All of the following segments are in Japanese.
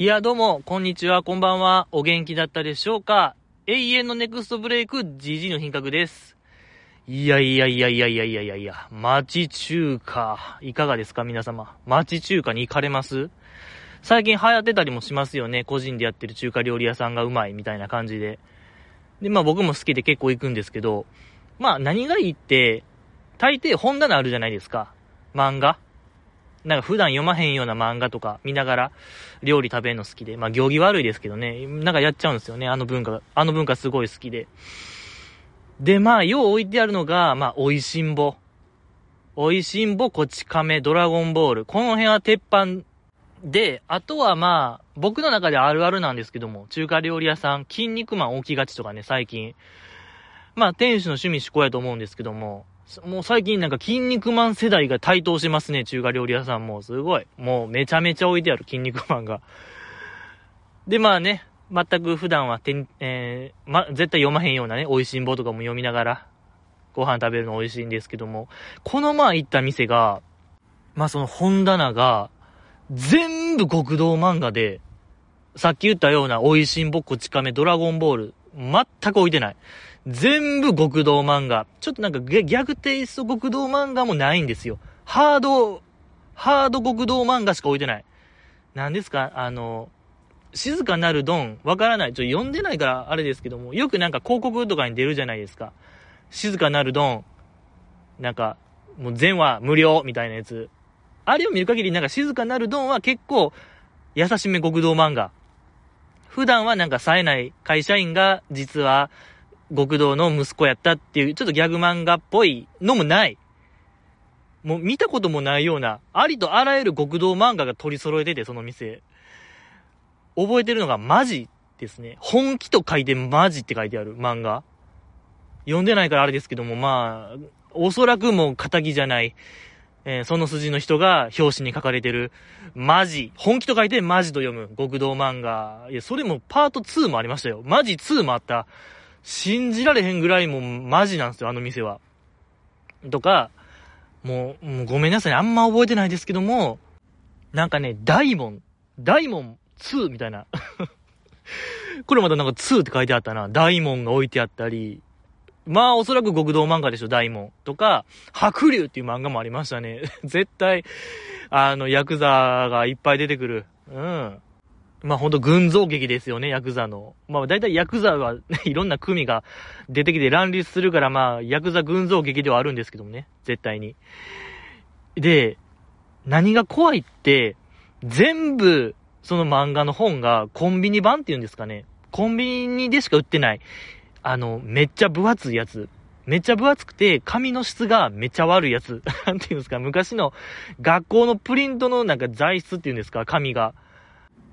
いや、どうも、こんにちは、こんばんは。お元気だったでしょうか？永遠のネクストブレイク、GG の品格です。いやいやいやいやいやいやいやいや、町中華、いかがですか皆様？町中華に行かれます？最近流行ってたりもしますよね。個人でやってる中華料理屋さんがうまいみたいな感じで。で、まあ僕も好きで結構行くんですけど、まあ何がいいって、大抵本棚あるじゃないですか。漫画。なんか普段読まへんような漫画とか見ながら料理食べるの好きで、まあ行儀悪いですけどね、なんかやっちゃうんですよね、あの文化あの文化すごい好きで。で、まあ、よう置いてあるのが、まあ、美味しんぼ。美味しんぼ、こち亀、ドラゴンボール。この辺は鉄板で、あとはまあ、僕の中であるあるなんですけども、中華料理屋さん、筋肉マン置きがちとかね、最近。まあ、店主の趣味思考やと思うんですけども、もう最近なんか筋肉マン世代が台頭しますね、中華料理屋さんも。すごい。もうめちゃめちゃ置いてある、筋肉マンが。で、まあね、全く普段はてえー、ま、絶対読まへんようなね、美味しんぼとかも読みながら、ご飯食べるの美味しいんですけども、この前行った店が、まあその本棚が、全部極道漫画で、さっき言ったような美味しんぼこち亀ドラゴンボール、全く置いてない。全部極道漫画。ちょっとなんかギャグテイスト極道漫画もないんですよ。ハード、ハード極道漫画しか置いてない。何ですか？あの、静かなるドン、わからない。ちょ、読んでないからあれですけども、よくなんか広告とかに出るじゃないですか。静かなるドン、なんか、もう全話無料みたいなやつ。あれを見る限りなんか静かなるドンは結構優しめ極道漫画。普段はなんか冴えない会社員が実は極道の息子やったっていうちょっとギャグ漫画っぽいのもない。もう見たこともないような、ありとあらゆる極道漫画が取り揃えてて、その店。覚えてるのがマジですね。本気と書いてマジって書いてある漫画。読んでないからあれですけども、まあ、おそらくもう仇じゃない、えー、その筋の人が表紙に書かれてる、マジ、本気と書いてマジと読む極道漫画。いや、それもパート2もありましたよ。マジ2もあった。信じられへんぐらいもうマジなんですよ、あの店は。とか、もう、もうごめんなさい、あんま覚えてないですけども、なんかね、大門、大門2みたいな。これまたなんか2って書いてあったな。大門が置いてあったり、まあおそらく極道漫画でしょ、大門。とか、白龍っていう漫画もありましたね。絶対、あの、ヤクザがいっぱい出てくる。うん。まあほんと群像劇ですよね、ヤクザの。まあ大体ヤクザは、ね、いろんな組が出てきて乱立するから、まあヤクザ群像劇ではあるんですけどもね、絶対に。で、何が怖いって、全部その漫画の本がコンビニ版っていうんですかね。コンビニでしか売ってない。あの、めっちゃ分厚いやつ。めっちゃ分厚くて、紙の質がめっちゃ悪いやつ。なんていうんですか、昔の学校のプリントのなんか材質っていうんですか、紙が。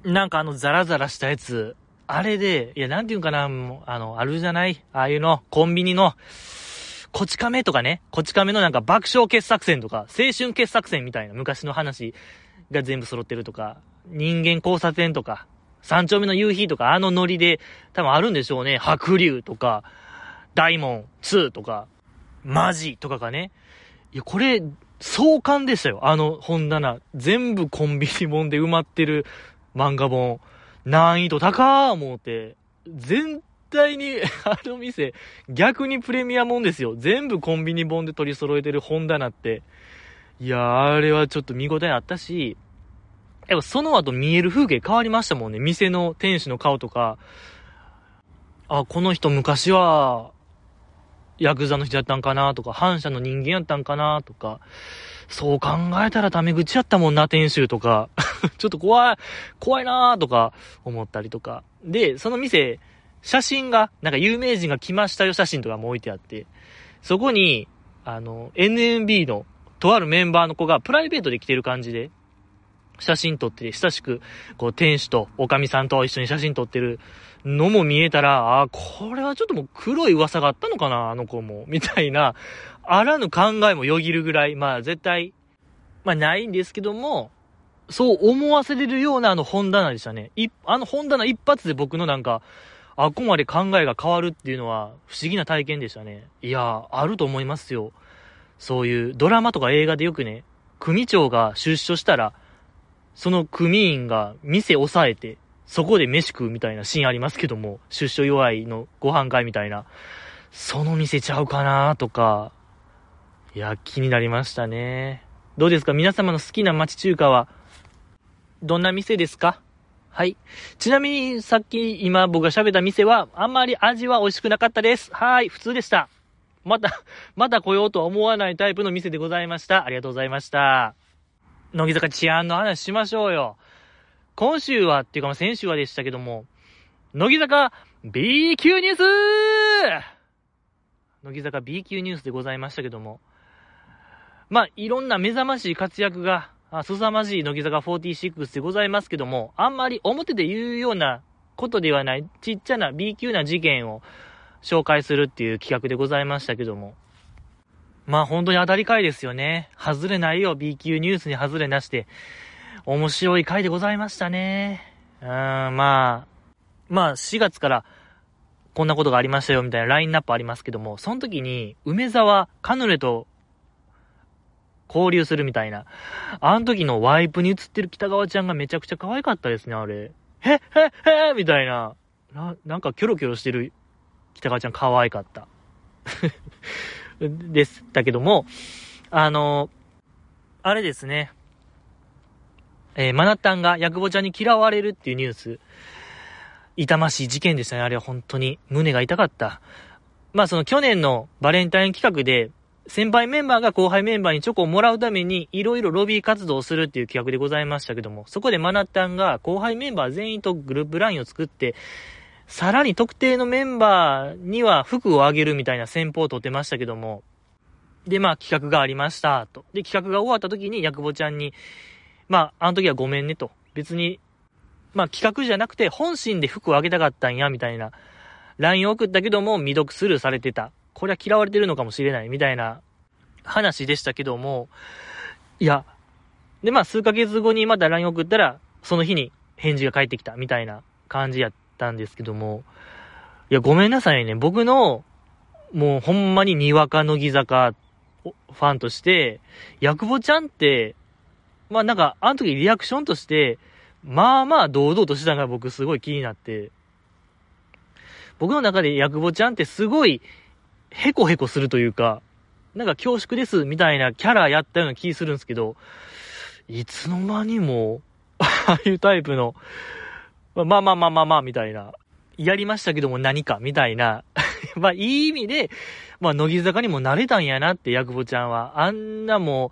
なんかあのザラザラしたやつ。あれで、いや、なんていうんかな、あの、あるじゃない？ああいうの、コンビニの、こち亀とかね、こち亀のなんか爆笑傑作戦とか、青春傑作戦みたいな昔の話が全部揃ってるとか、人間交差点とか、三丁目の夕日とか、あのノリで多分あるんでしょうね。白龍とか、大門2とか、マジとかがね？いや、これ、壮観でしたよ。あの本棚。全部コンビニ本で埋まってる漫画本。難易度高ー思うて。全体に、あの店、逆にプレミアもんですよ。全部コンビニ本で取り揃えてる本棚って。いやあれはちょっと見応えあったし、やっぱその後見える風景変わりましたもんね。店の店主の顔とか、あ、この人昔は、ヤクザの人やったんかなとか、反社の人間やったんかなとか、そう考えたらタメ口やったもんな、店主とか、ちょっと怖い、怖いなとか思ったりとか。で、その店、写真が、なんか有名人が来ましたよ写真とかも置いてあって、そこに、あの、NMB のとあるメンバーの子がプライベートで来てる感じで、写真撮って、親しく、こう、店主と、おかみさんと一緒に写真撮ってるのも見えたら、ああ、これはちょっともう黒い噂があったのかな、あの子も、みたいな、あらぬ考えもよぎるぐらい、まあ絶対、まあないんですけども、そう思わせれるようなあの本棚でしたね。い、あの本棚一発で僕のなんか、あこまで考えが変わるっていうのは不思議な体験でしたね。いや、あると思いますよ。そういうドラマとか映画でよくね、組長が出所したら、その組員が店押さえて、そこで飯食うみたいなシーンありますけども、出所弱いのご飯会みたいな。その店ちゃうかなとか、いや、気になりましたね。どうですか？皆様の好きな町中華は、どんな店ですか？はい。ちなみに、さっき今僕が喋った店は、あんまり味は美味しくなかったです。はい、普通でした。また、また来ようとは思わないタイプの店でございました。ありがとうございました。乃木坂治安の話しましょうよ。今週は、っていうか先週はでしたけども、乃木坂 B 級ニュース乃木坂 B 級ニュースでございましたけども、まあ、いろんな目覚ましい活躍が、凄まじい乃木坂46でございますけども、あんまり表で言うようなことではない、ちっちゃな B 級な事件を紹介するっていう企画でございましたけども、まあ本当に当たり回ですよね。外れないよ、B 級ニュースに外れなして。面白い回でございましたね。うん、まあ、まあ4月からこんなことがありましたよみたいなラインナップありますけども、その時に梅沢カヌレと交流するみたいな。あの時のワイプに映ってる北川ちゃんがめちゃくちゃ可愛かったですね、あれ。へっへっへみたいな。な、なんかキョロキョロしてる北川ちゃん可愛かった。でしたけども、あの、あれですね。えー、マナッタンがヤクボちゃんに嫌われるっていうニュース。痛ましい事件でしたね。あれは本当に胸が痛かった。まあその去年のバレンタイン企画で、先輩メンバーが後輩メンバーにチョコをもらうために、いろいろロビー活動をするっていう企画でございましたけども、そこでマナッタンが後輩メンバー全員とグループラインを作って、さらに特定のメンバーには服をあげるみたいな戦法を取ってましたけども、で、まあ企画がありました、と。で、企画が終わった時に、ヤクボちゃんに、まあ、あの時はごめんねと。別に、まあ企画じゃなくて、本心で服をあげたかったんや、みたいな。LINE を送ったけども、未読スルーされてた。これは嫌われてるのかもしれない、みたいな話でしたけども、いや、で、まあ数ヶ月後にまた LINE 送ったら、その日に返事が返ってきた、みたいな感じやったんですけども、いや、ごめんなさいね。僕の、もうほんまににわか乃木坂ファンとして、ヤクボちゃんって、まあなんか、あの時リアクションとして、まあまあ堂々としたのが僕すごい気になって、僕の中でヤクボちゃんってすごい、ヘコヘコするというか、なんか恐縮ですみたいなキャラやったような気するんですけど、いつの間にも、ああいうタイプの、まあまあまあまあまあ、みたいな。やりましたけども何か、みたいな。まあ、いい意味で、まあ、乃木坂にも慣れたんやなって、ヤクボちゃんは。あんなも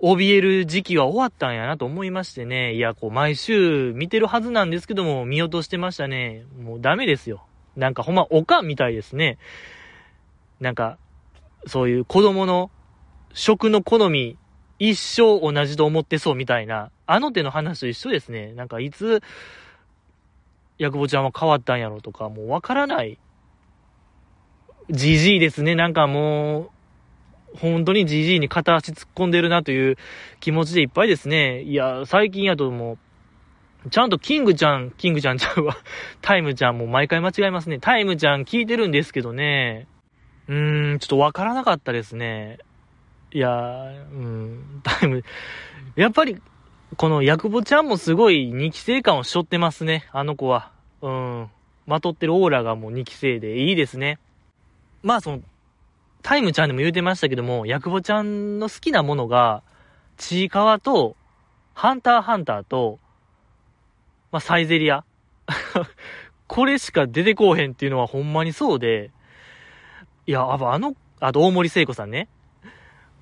う、怯える時期は終わったんやなと思いましてね。いや、こう、毎週見てるはずなんですけども、見落としてましたね。もうダメですよ。なんかほんま、おかんみたいですね。なんか、そういう子供の食の好み、一生同じと思ってそうみたいな、あの手の話と一緒ですね。なんかいつ、ヤクボちゃんは変わったんやろとか、もうわからない。じじいですね。なんかもう、本当にじじいに片足突っ込んでるなという気持ちでいっぱいですね。いや、最近やともう、ちゃんとキングちゃん、キングちゃんちゃうわ。タイムちゃんも毎回間違えますね。タイムちゃん聞いてるんですけどね。うーん、ちょっとわからなかったですね。いやうん、タイム、やっぱり、このヤクボちゃんもすごい2期生感を背負ってますね、あの子は。うん。まとってるオーラがもう2期生でいいですね。まあその、タイムちゃんでも言うてましたけども、ヤクボちゃんの好きなものが、ちいかわと、ハンターハンターと、まあサイゼリア。これしか出てこうへんっていうのはほんまにそうで、いや、あの、あと大森聖子さんね。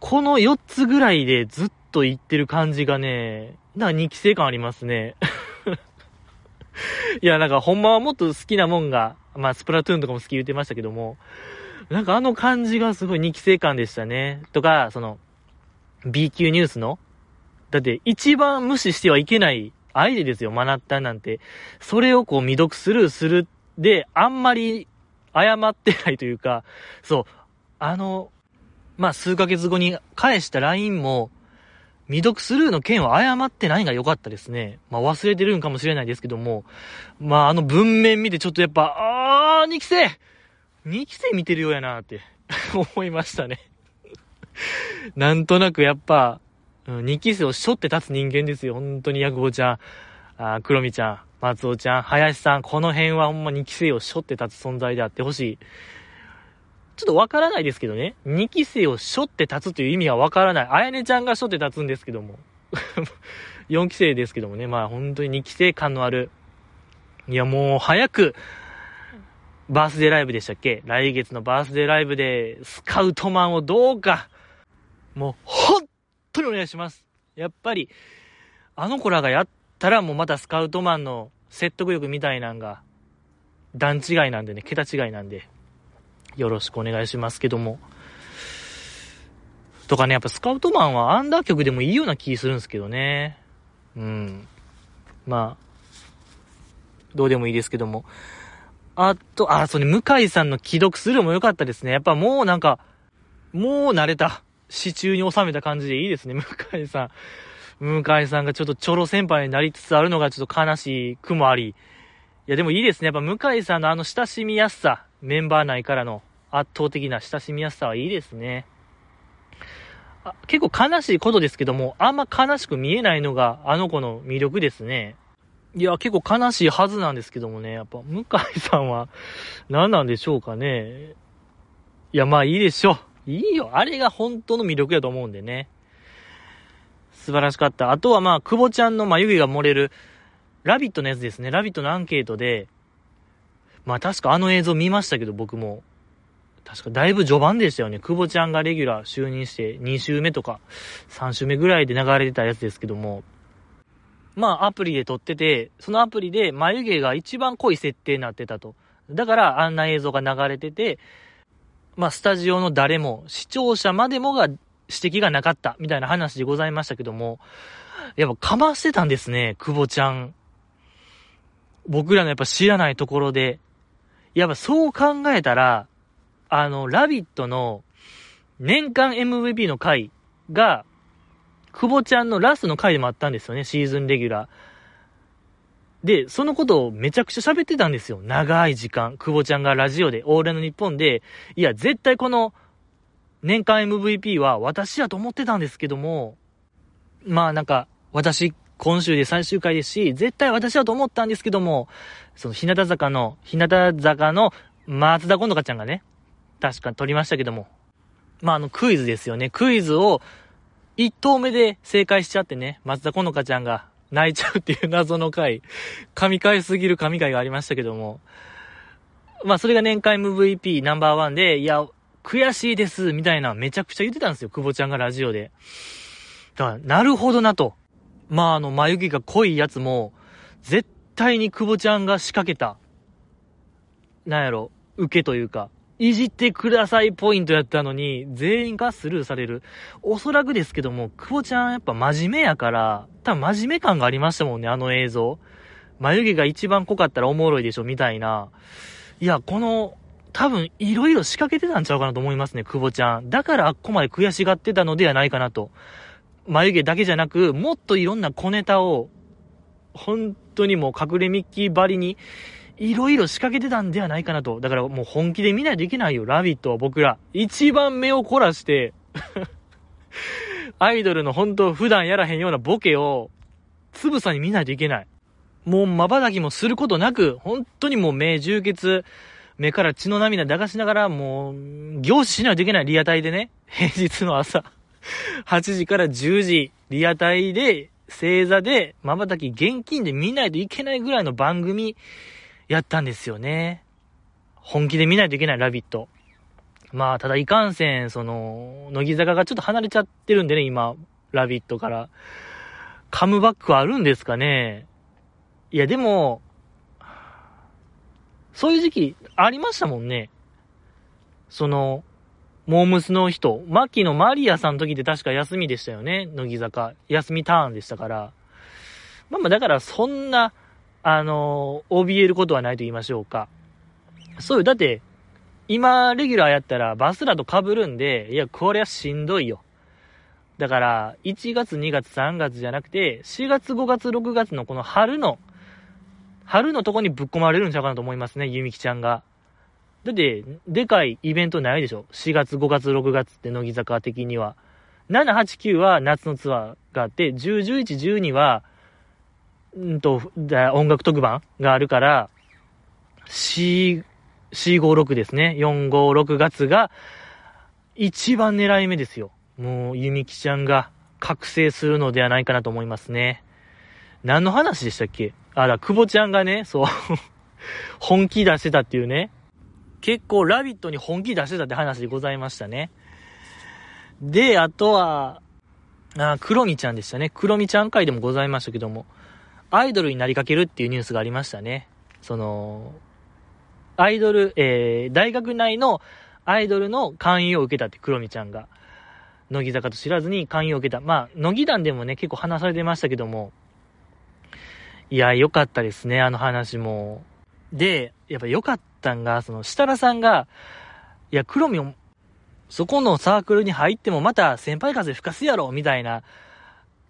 この4つぐらいでずっと言ってる感じがね、な、2期生感ありますね。いや、なんかほんまはもっと好きなもんが、まあスプラトゥーンとかも好き言ってましたけども、なんかあの感じがすごい2期生感でしたね。とか、その、B 級ニュースの、だって一番無視してはいけない相手ですよ、マナッタなんて。それをこう未読スルーするで、あんまり謝ってないというか、そう、あの、まあ、数ヶ月後に返した LINE も、未読スルーの件は謝ってないが良かったですね。まあ、忘れてるんかもしれないですけども、まあ、あの文面見てちょっとやっぱ、あー、2期生 !2 期生見てるようやなって 思いましたねなんとなくやっぱ、うん、2期生を背負って立つ人間ですよ。本当にヤクボちゃん、あ黒見ちゃん、松尾ちゃん、林さん、この辺はほんま2期生を背負って立つ存在であってほしい。ちょっとわからないですけどね。2期生を背負って立つという意味はわからない。あやねちゃんが背負って立つんですけども。4期生ですけどもね。まあ本当に2期生感のある。いやもう早く、バースデーライブでしたっけ？来月のバースデーライブで、スカウトマンをどうか、もう、本当にお願いします。やっぱり、あの子らがやったらもうまたスカウトマンの説得力みたいなんが、段違いなんでね、桁違いなんで、よろしくお願いしますけども。とかね、やっぱスカウトマンはアンダー曲でもいいような気するんですけどね。うん。まあ、どうでもいいですけども。あと、あ、そうね、向井さんの既読するも良かったですね。やっぱもうなんか、もう慣れた。支柱に収めた感じでいいですね、向井さん。向井さんがちょっとチョロ先輩になりつつあるのがちょっと悲しい句もあり。いや、でもいいですね。やっぱ向井さんのあの親しみやすさ、メンバー内からの圧倒的な親しみやすさはいいですね。あ結構悲しいことですけども、あんま悲しく見えないのがあの子の魅力ですね。いや、結構悲しいはずなんですけどもね、やっぱ、向井さんは、何なんでしょうかね。いや、まあいいでしょう。いいよ。あれが本当の魅力やと思うんでね。素晴らしかった。あとはまあ、久保ちゃんの眉毛が漏れる、ラビットのやつですね。ラビットのアンケートで、まあ確かあの映像見ましたけど、僕も。確かだいぶ序盤でしたよね。久保ちゃんがレギュラー就任して2週目とか3週目ぐらいで流れてたやつですけども、まあアプリで撮ってて、そのアプリで眉毛が一番濃い設定になってたと。だからあんな映像が流れてて、まあスタジオの誰も、視聴者までもが指摘がなかったみたいな話でございましたけども、やっぱかましてたんですね、久保ちゃん。僕らのやっぱ知らないところで。やっぱそう考えたら、あの、ラビットの年間 MVP の回が、久保ちゃんのラストの回でもあったんですよね、シーズンレギュラー。で、そのことをめちゃくちゃ喋ってたんですよ。長い時間。久保ちゃんがラジオで、オールの日本で、いや、絶対この年間 MVP は私やと思ってたんですけども、まあなんか、私、今週で最終回ですし、絶対私だと思ったんですけども、その日向坂の、日向坂の松田今度かちゃんがね、確か取りましたけども、まああのクイズですよね。クイズを一投目で正解しちゃってね、松田好花ちゃんが泣いちゃうっていう謎の回、神回すぎる神回がありましたけども、まあそれが年間 MVP ナンバーワンで、いや、悔しいです、みたいなめちゃくちゃ言ってたんですよ、久保ちゃんがラジオで。だから、なるほどなと。まああの、眉毛が濃いやつも、絶対に久保ちゃんが仕掛けた、なんやろ、受けというか、いじってくださいポイントやったのに、全員がスルーされる。おそらくですけども、久保ちゃんやっぱ真面目やから、多分真面目感がありましたもんね、あの映像。眉毛が一番濃かったらおもろいでしょ、みたいな。いや、この、多分、いろいろ仕掛けてたんちゃうかなと思いますね、久保ちゃん。だからあっこまで悔しがってたのではないかなと。眉毛だけじゃなく、もっといろんな小ネタを、本当にもう隠れミッキーばりにいろいろ仕掛けてたんではないかなと。だからもう本気で見ないといけないよ、ラビットは僕ら。一番目を凝らして アイドルの本当普段やらへんようなボケを、つぶさに見ないといけない。もう瞬きもすることなく、本当にもう目充血、目から血の涙流しながら、もう、凝視しないといけないリアタイでね。平日の朝。8時から10時、リアタイで、星座で、瞬き現金で見ないといけないぐらいの番組やったんですよね。本気で見ないといけない、ラビット。まあ、ただいかんせん、その、乃木坂がちょっと離れちゃってるんでね、今、ラビットから。カムバックはあるんですかねいや、でも、そういう時期ありましたもんね。その、モームスの人、牧野マリアさんの時って確か休みでしたよね、乃木坂。休みターンでしたから。まあまあ、だからそんな、あの、怯えることはないと言いましょうか。そうよ。だって、今、レギュラーやったら、バスラと被るんで、いや、これはしんどいよ。だから、1月、2月、3月じゃなくて、4月、5月、6月のこの春の、春のとこにぶっ込まれるんちゃうかなと思いますね、ゆみきちゃんが。だって、でかいイベントないでしょ ?4 月、5月、6月って乃木坂的には。7、8、9は夏のツアーがあって、10、11、12は、んと、音楽特番があるから、4、4、5、6ですね。4、5、6月が、一番狙い目ですよ。もう、ゆみきちゃんが覚醒するのではないかなと思いますね。何の話でしたっけ？あら、久保ちゃんがね、そう 本気出してたっていうね。結構、ラビットに本気出してたって話でございましたね。で、あとは、あ、黒みちゃんでしたね。黒みちゃん会でもございましたけども、アイドルになりかけるっていうニュースがありましたね。その、アイドル、えー、大学内のアイドルの勧誘を受けたって黒みちゃんが。乃木坂と知らずに勧誘を受けた。まあ、乃木団でもね、結構話されてましたけども、いや、良かったですね、あの話も。で、やっぱ良かったんが、その、設楽さんが、いや、黒みを、そこのサークルに入ってもまた先輩風吹かすやろ、みたいな、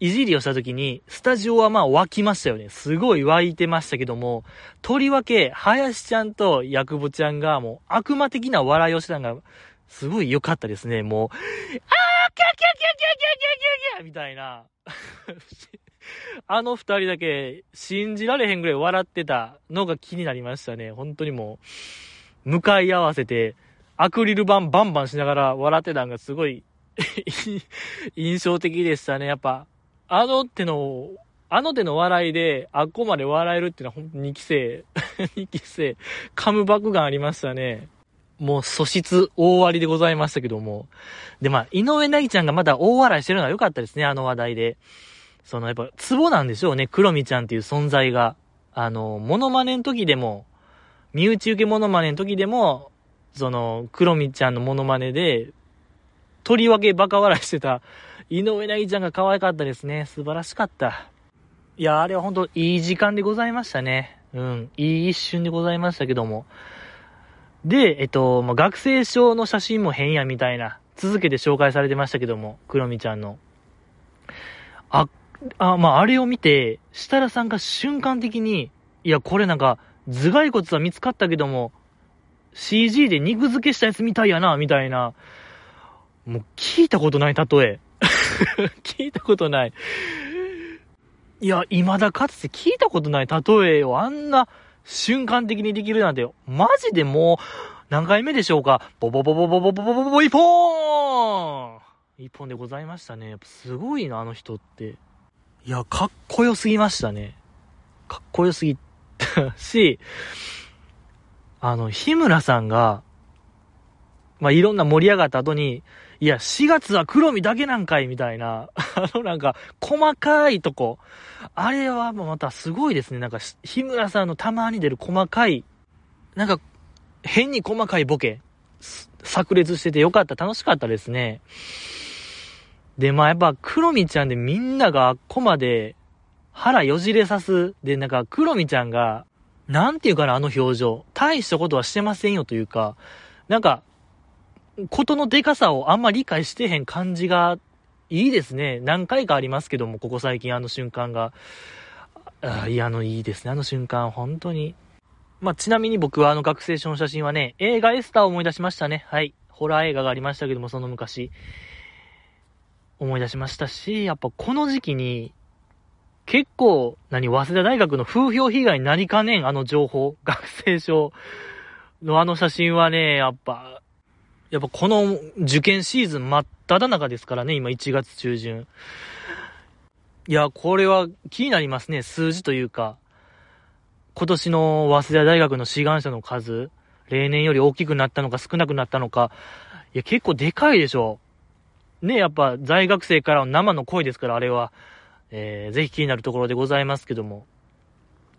いじりをした時に、スタジオはまあ湧きましたよね。すごい湧いてましたけども、とりわけ、林ちゃんとヤクボちゃんがもう悪魔的な笑いをしたのが、すごい良かったですね。もう、あーキャキャキャキャキャキャキャキャみたいな。あの二人だけ信じられへんぐらい笑ってたのが気になりましたね。本当にもう、向かい合わせて、アクリル板バンバンしながら笑ってたのがすごい 印象的でしたね。やっぱ、あの手の、あの手の笑いで、あっこまで笑えるっていうのは本当に2期生、2期生、カムバック感ありましたね。もう素質大割りでございましたけども。で、まあ、井上なぎちゃんがまだ大笑いしてるのは良かったですね、あの話題で。そのやっぱ、ツボなんでしょうね、黒みちゃんっていう存在が。あの、モノマネの時でも、身内受けモノマネの時でも、その、黒みちゃんのモノマネで、とりわけバカ笑いしてた井上なぎちゃんが可愛かったですね。素晴らしかった。いや、あれは本当いい時間でございましたね。うん。いい一瞬でございましたけども。で、えっと、まあ、学生証の写真も変やみたいな、続けて紹介されてましたけども、クロミちゃんの。あ、あ、まあ、あれを見て、設楽さんが瞬間的に、いや、これなんか、頭蓋骨は見つかったけども、CG で肉付けしたやつみたいやな、みたいな、もう聞いたことない例え。聞いたことない。いや、未だかつて聞いたことない例えをあんな瞬間的にできるなんて、マジでもう、何回目でしょうかボボボボボボボボボボ一本一本でございましたね。やっぱすごいな、あの人って。いや、かっこよすぎましたね。かっこよすぎた し、あの、日村さんが、まあ、いろんな盛り上がった後に、いや、4月は黒身だけなんかいみたいな、あのなんか、細かいとこ。あれはもうまたすごいですね。なんか、日村さんのたまに出る細かい、なんか、変に細かいボケ、炸裂しててよかった、楽しかったですね。で、まあやっぱ、黒みちゃんでみんながあっこまで腹よじれさす。で、なんか、黒みちゃんが、なんていうかな、あの表情。大したことはしてませんよというか、なんか、ことのでかさをあんま理解してへん感じがいいですね。何回かありますけども、ここ最近あの瞬間が。あいや、あの、いいですね。あの瞬間、本当に。まあ、ちなみに僕はあの学生証の写真はね、映画エスターを思い出しましたね。はい。ホラー映画がありましたけども、その昔。思い出しましたし、やっぱこの時期に、結構、何、早稲田大学の風評被害になりかねん、あの情報。学生証のあの写真はね、やっぱ、やっぱこの受験シーズン真っ只中ですからね、今1月中旬。いや、これは気になりますね、数字というか。今年の早稲田大学の志願者の数、例年より大きくなったのか少なくなったのか、いや、結構でかいでしょ。ね、やっぱ在学生からの生の声ですから、あれは。えー、ぜひ気になるところでございますけども。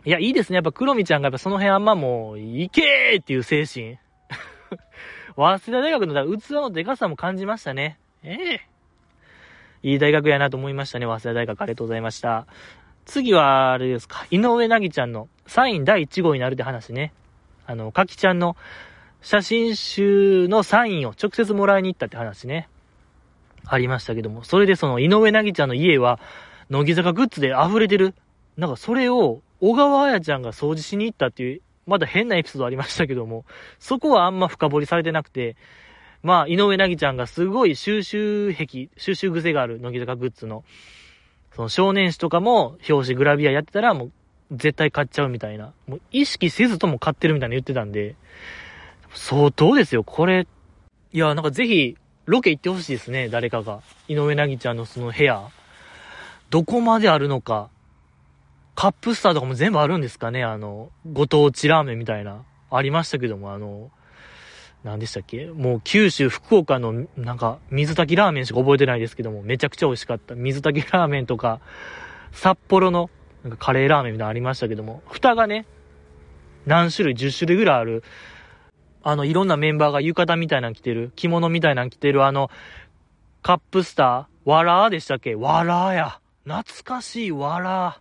いや、いいですね。やっぱ黒見ちゃんがやっぱその辺あんまもう、いけーっていう精神。早稲田大学の器のでかさも感じましたね。ええいい大学やなと思いましたね、早稲田大学。ありがとうございました。次は、あれですか、井上なぎちゃんのサイン第1号になるって話ね。あの、かきちゃんの写真集のサインを直接もらいに行ったって話ね。ありましたけども。それでその井上なぎちゃんの家は、乃木坂グッズで溢れてる。なんかそれを、小川彩ちゃんが掃除しに行ったっていうまだ変なエピソードありましたけども、そこはあんま深掘りされてなくて、まあ、井上なぎちゃんがすごい収集癖、収集癖がある乃木坂グッズの、その少年誌とかも表紙グラビアやってたらもう絶対買っちゃうみたいな。もう意識せずとも買ってるみたいな言ってたんで、相当ですよ、これ。いや、なんかぜひ、ロケ行ってほしいですね、誰かが。井上なぎちゃんのその部屋。どこまであるのか。カップスターとかも全部あるんですかねあの、ご当地ラーメンみたいな。ありましたけども、あの、何でしたっけ？もう九州、福岡のなんか水炊きラーメンしか覚えてないですけども、めちゃくちゃ美味しかった。水炊きラーメンとか、札幌のなんかカレーラーメンみたいなのありましたけども、蓋がね、何種類、10種類ぐらいある、あの、いろんなメンバーが浴衣みたいなの着てる、着物みたいなの着てる、あの、カップスター、わらーでしたっけ？わらーや。懐かしいわら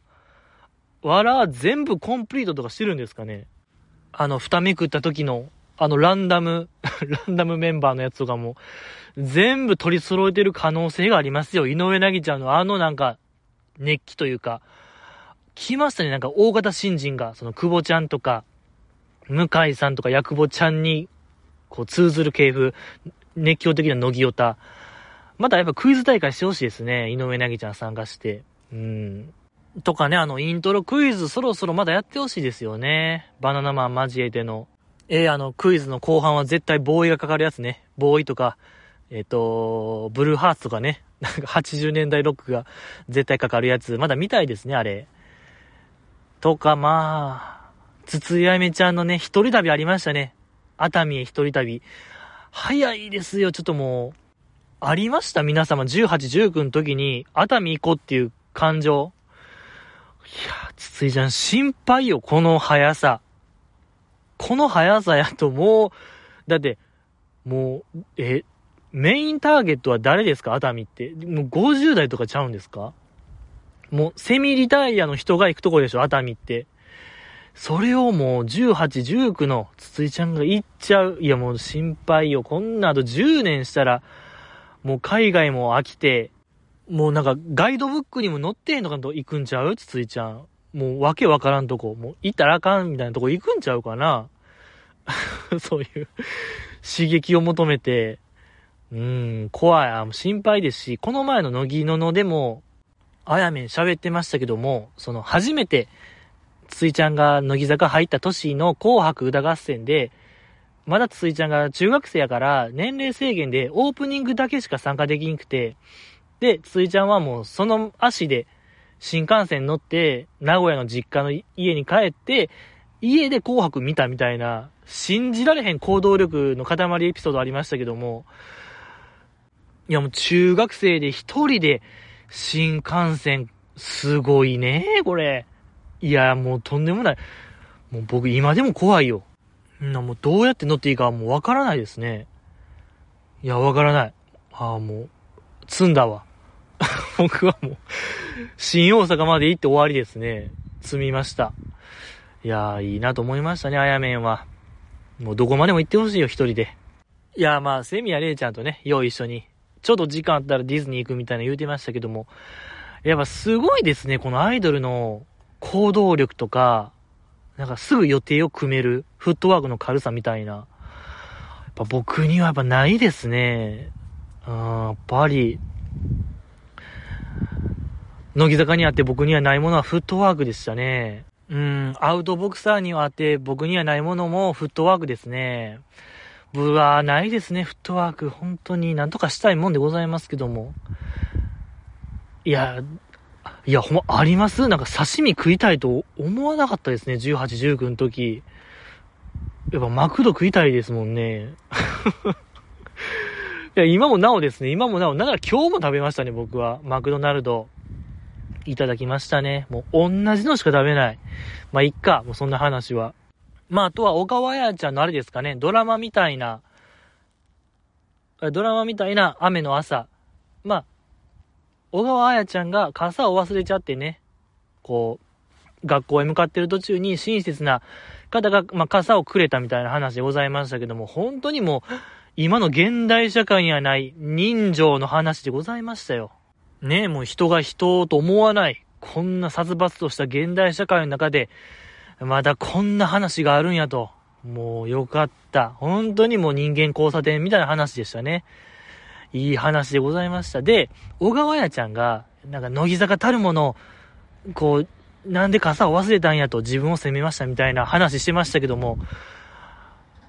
ー。わらー全部コンプリートとかしてるんですかね？あの、蓋めくった時の、あの、ランダム、ランダムメンバーのやつとかも、全部取り揃えてる可能性がありますよ。井上なぎちゃんのあのなんか、熱気というか、来ましたね、なんか大型新人が、その久保ちゃんとか、向井さんとかヤクボちゃんに、こう通ずる系譜、熱狂的な乃木オタ。またやっぱクイズ大会してほしいですね。井上なぎちゃん参加して。うん。とかね、あの、イントロクイズそろそろまだやってほしいですよね。バナナマン交えての。えー、あの、クイズの後半は絶対ボーイがかかるやつね。ボーイとか、えっ、ー、と、ブルーハーツとかね。なんか80年代ロックが絶対かかるやつ。まだ見たいですね、あれ。とか、まあ、筒井あめちゃんのね、一人旅ありましたね。熱海へ一人旅。早いですよ、ちょっともう。ありました？皆様、18、19の時に、熱海行こうっていう感情。いや、筒井ちゃん心配よ、この速さ。この速さやともう、だって、もう、え、メインターゲットは誰ですか？熱海って。もう50代とかちゃうんですか？もう、セミリタイヤの人が行くとこでしょ、熱海って。それをもう、18、19の筒井ちゃんが行っちゃう。いや、もう心配よ。こんなあと10年したら、もう海外も飽きて、もうなんか、ガイドブックにも載ってへんのかと行くんちゃう？筒井ちゃん。もう、わけわからんとこ。もう、行ったらあかんみたいなとこ行くんちゃうかな？そういう刺激を求めて、うん、怖い。心配ですし、この前の乃木ののでも、あやめん喋ってましたけども、その初めて、ついちゃんが乃木坂入った年の紅白歌合戦で、まだついちゃんが中学生やから年齢制限でオープニングだけしか参加できんくて、で、ついちゃんはもうその足で新幹線乗って名古屋の実家の家に帰って、家で紅白見たみたいな、信じられへん行動力の塊エピソードありましたけども、いやもう中学生で一人で新幹線、すごいね、これ。いや、もうとんでもない。もう僕今でも怖いよ。な、もうどうやって乗っていいかもうわからないですね。いや、わからない。ああ、もう、積んだわ。僕はもう、新大阪まで行って終わりですね。積みました。いやー、いいなと思いましたね、あやめんは。もうどこまでも行ってほしいよ、一人で。いや、まあ、セミヤレイちゃんとね、よう一緒にちょっと時間あったらディズニー行くみたいな言うてましたけども、やっぱすごいですね、このアイドルの行動力とか、なんかすぐ予定を組めるフットワークの軽さみたいな。やっぱ僕にはやっぱないですね。うん、やっぱり、乃木坂にあって僕にはないものはフットワークでしたね。うん、アウトボクサーにはあって僕にはないものもフットワークですね。うわないですね、フットワーク。本当になんとかしたいもんでございますけども。いや、いや、ほんま、あります？なんか刺身食いたいと思わなかったですね、18、19の時。やっぱマクド食いたいですもんね。いや、今もなおですね、今もなお、だから今日も食べましたね、僕は。マクドナルド。いただきましたね。もう同じのしか食べない。まあ、いっか、もうそんな話は。まあ、あとは小川彩ちゃんのあれですかね、ドラマみたいな、ドラマみたいな雨の朝。まあ、小川彩ちゃんが傘を忘れちゃってね、こう、学校へ向かってる途中に親切な方が、まあ、傘をくれたみたいな話でございましたけども、本当にもう、今の現代社会にはない人情の話でございましたよ。ねえ、もう人が人と思わない。こんな殺伐とした現代社会の中で、まだこんな話があるんやと。もうよかった。本当にもう人間交差点みたいな話でしたね。いい話でございました。で、小川屋ちゃんが、なんか乃木坂たるもの、こう、なんで傘を忘れたんやと自分を責めましたみたいな話してましたけども、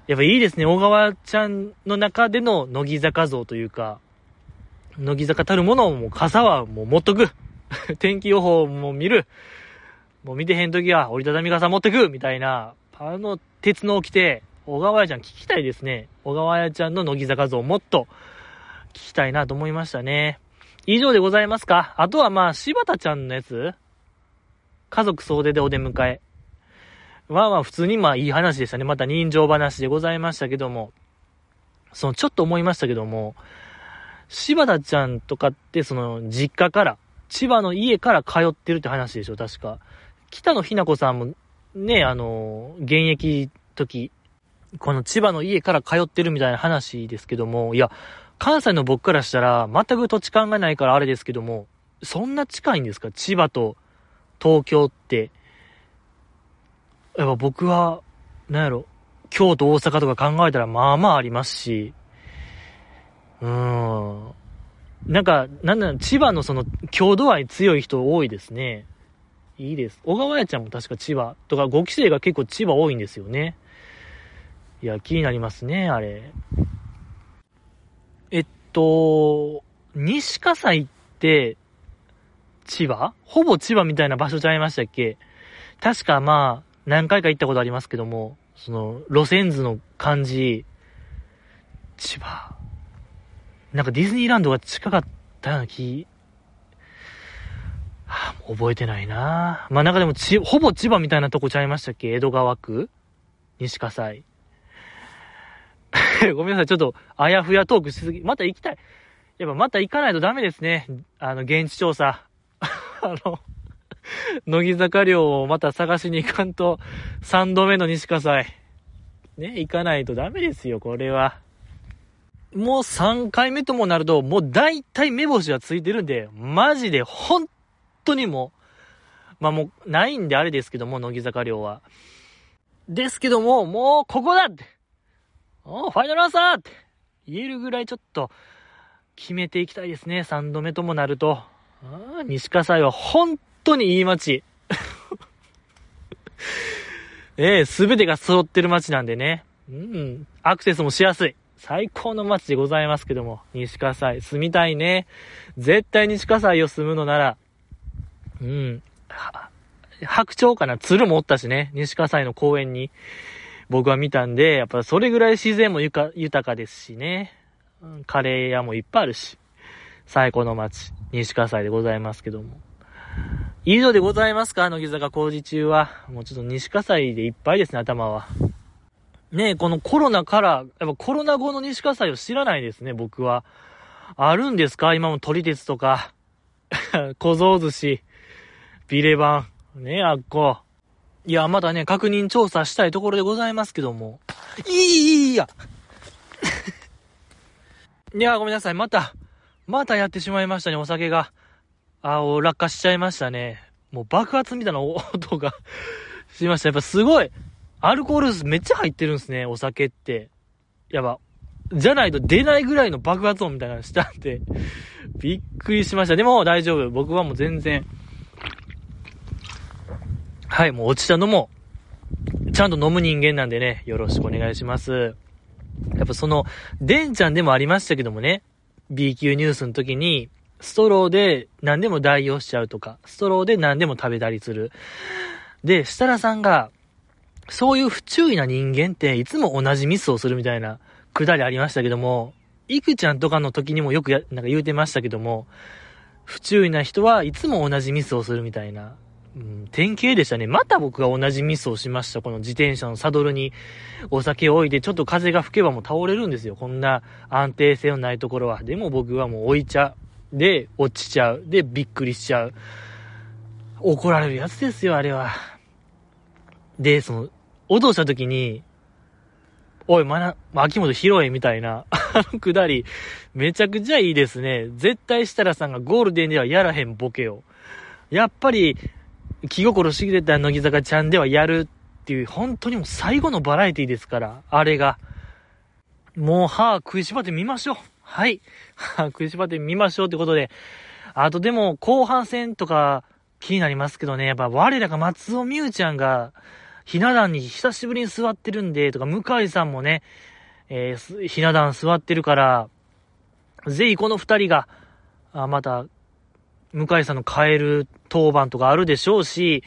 やっぱいいですね。小川ちゃんの中での乃木坂像というか、乃木坂たるものをもう傘はもう持っとく。天気予報も見る。もう見てへんときは折りたたみ傘持ってくみたいな、あの鉄の起きて、小川屋ちゃん聞きたいですね。小川屋ちゃんの乃木坂像もっと聞きたいなと思いましたね。以上でございますか？あとはまあ、柴田ちゃんのやつ？家族総出でお出迎え。まあまあ普通にまあいい話でしたね。また人情話でございましたけども。そのちょっと思いましたけども、柴田ちゃんとかってその実家から、千葉の家から通ってるって話でしょ、確か。北野日な子さんもね、あの、現役時、この千葉の家から通ってるみたいな話ですけども、いや、関西の僕からしたら全く土地勘がないからあれですけども、そんな近いんですか？千葉と東京って。やっぱ僕は、なんやろ、京都、大阪とか考えたらまあまあありますし、うーん。なんか、なんだ千葉のその、郷土愛強い人多いですね。いいです。小川屋ちゃんも確か千葉とか5期生が結構千葉多いんですよね。いや、気になりますね、あれ。と、西葛西って、千葉？ほぼ千葉みたいな場所ちゃいましたっけ？確かまあ、何回か行ったことありますけども、その、路線図の感じ、千葉。なんかディズニーランドが近かったような気、はあ、覚えてないな。まあなんかでもち、ほぼ千葉みたいなとこちゃいましたっけ？江戸川区？西葛西。ごめんなさい、ちょっと、あやふやトークしすぎ。また行きたい。やっぱまた行かないとダメですね。あの、現地調査。あの、乃木坂寮をまた探しに行かんと、3度目の西葛西。ね、行かないとダメですよ、これは。もう3回目ともなると、もう大体目星はついてるんで、マジで本当にもう、まあもうないんであれですけども、乃木坂寮は。ですけども、もうここだって、おファイナルアンサーって言えるぐらいちょっと決めていきたいですね、3度目ともなると。あ西葛西は本当にいい街。ええすべてが揃ってる街なんでね。うん。アクセスもしやすい。最高の街でございますけども、西葛西、住みたいね。絶対西葛西を住むのなら、うん。白鳥かな鶴もおったしね、西葛西の公園に僕は見たんで、やっぱそれぐらい自然もゆか豊かですしね。カレー屋もいっぱいあるし。最高の街、西葛西でございますけども。以上でございますか乃木坂工事中は。もうちょっと西葛西でいっぱいですね、頭は。ねえ、このコロナから、やっぱコロナ後の西葛西を知らないですね、僕は。あるんですか今も撮り鉄とか、小僧寿司、ビレバン、ねえ、あっこ。いや、まだね、確認調査したいところでございますけども。いい、いい、や。いや、ごめんなさい。また、またやってしまいましたね、お酒が。あ、お落下しちゃいましたね。もう爆発みたいな音がしました。やっぱすごい。アルコールめっちゃ入ってるんですね、お酒って。やば。じゃないと出ないぐらいの爆発音みたいなのしたんで、びっくりしました。でも大丈夫。僕はもう全然。はい、もう落ちたのも、ちゃんと飲む人間なんでね、よろしくお願いします。やっぱその、デンちゃんでもありましたけどもね、B 級ニュースの時に、ストローで何でも代用しちゃうとか、ストローで何でも食べたりする。で、設楽さんが、そういう不注意な人間っていつも同じミスをするみたいなくだりありましたけども、いくちゃんとかの時にもよくや、なんか言うてましたけども、不注意な人はいつも同じミスをするみたいな、うん、典型でしたね。また僕が同じミスをしました。この自転車のサドルにお酒を置いて、ちょっと風が吹けばもう倒れるんですよ。こんな安定性のないところは。でも僕はもう置いちゃう。で、落ちちゃう。で、びっくりしちゃう。怒られるやつですよ、あれは。で、その、脅した時に、おい、まな、秋元拾えみたいな、あのくだり、めちゃくちゃいいですね。絶対設楽さんがゴールデンではやらへんボケを。やっぱり、気心知れた乃木坂ちゃんではやるっていう、本当にもう最後のバラエティですから、あれが。もう歯食いしばってみましょう。はい。歯食いしばってみましょうってことで。あとでも、後半戦とか気になりますけどね、やっぱ我らが松尾美優ちゃんが、ひな壇に久しぶりに座ってるんで、とか、向井さんもね、えー、ひな壇座ってるから、ぜひこの二人が、あまた、向井さんのカエル当番とかあるでしょうし、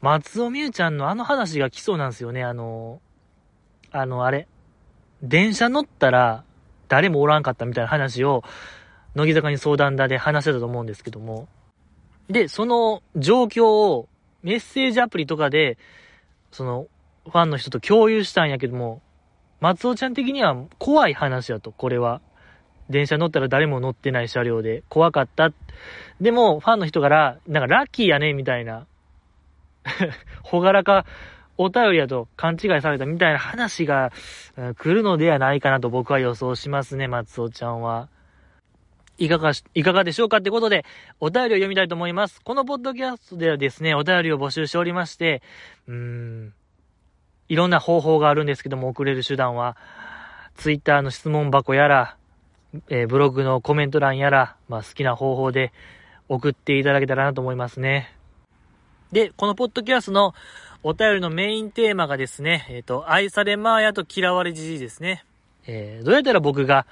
松尾美優ちゃんのあの話が来そうなんですよね。あの、あの、あれ。電車乗ったら誰もおらんかったみたいな話を、乃木坂に相談だで話してたと思うんですけども。で、その状況をメッセージアプリとかで、その、ファンの人と共有したんやけども、松尾ちゃん的には怖い話だと、これは。電車乗ったら誰も乗ってない車両で怖かった。でも、ファンの人から、なんかラッキーやね、みたいな。ほがらかお便りだと勘違いされたみたいな話が、来るのではないかなと僕は予想しますね、松尾ちゃんは。いかがし、いかがでしょうかってことで、お便りを読みたいと思います。このポッドキャストではですね、お便りを募集しておりまして、うーん、いろんな方法があるんですけども、送れる手段は、ツイッターの質問箱やら、えー、ブログのコメント欄やら、まあ好きな方法で送っていただけたらなと思いますね。で、このポッドキャストのお便りのメインテーマがですね、えっ、ー、と、愛されマーヤと嫌われじじいですね。えー、どうやったら僕が、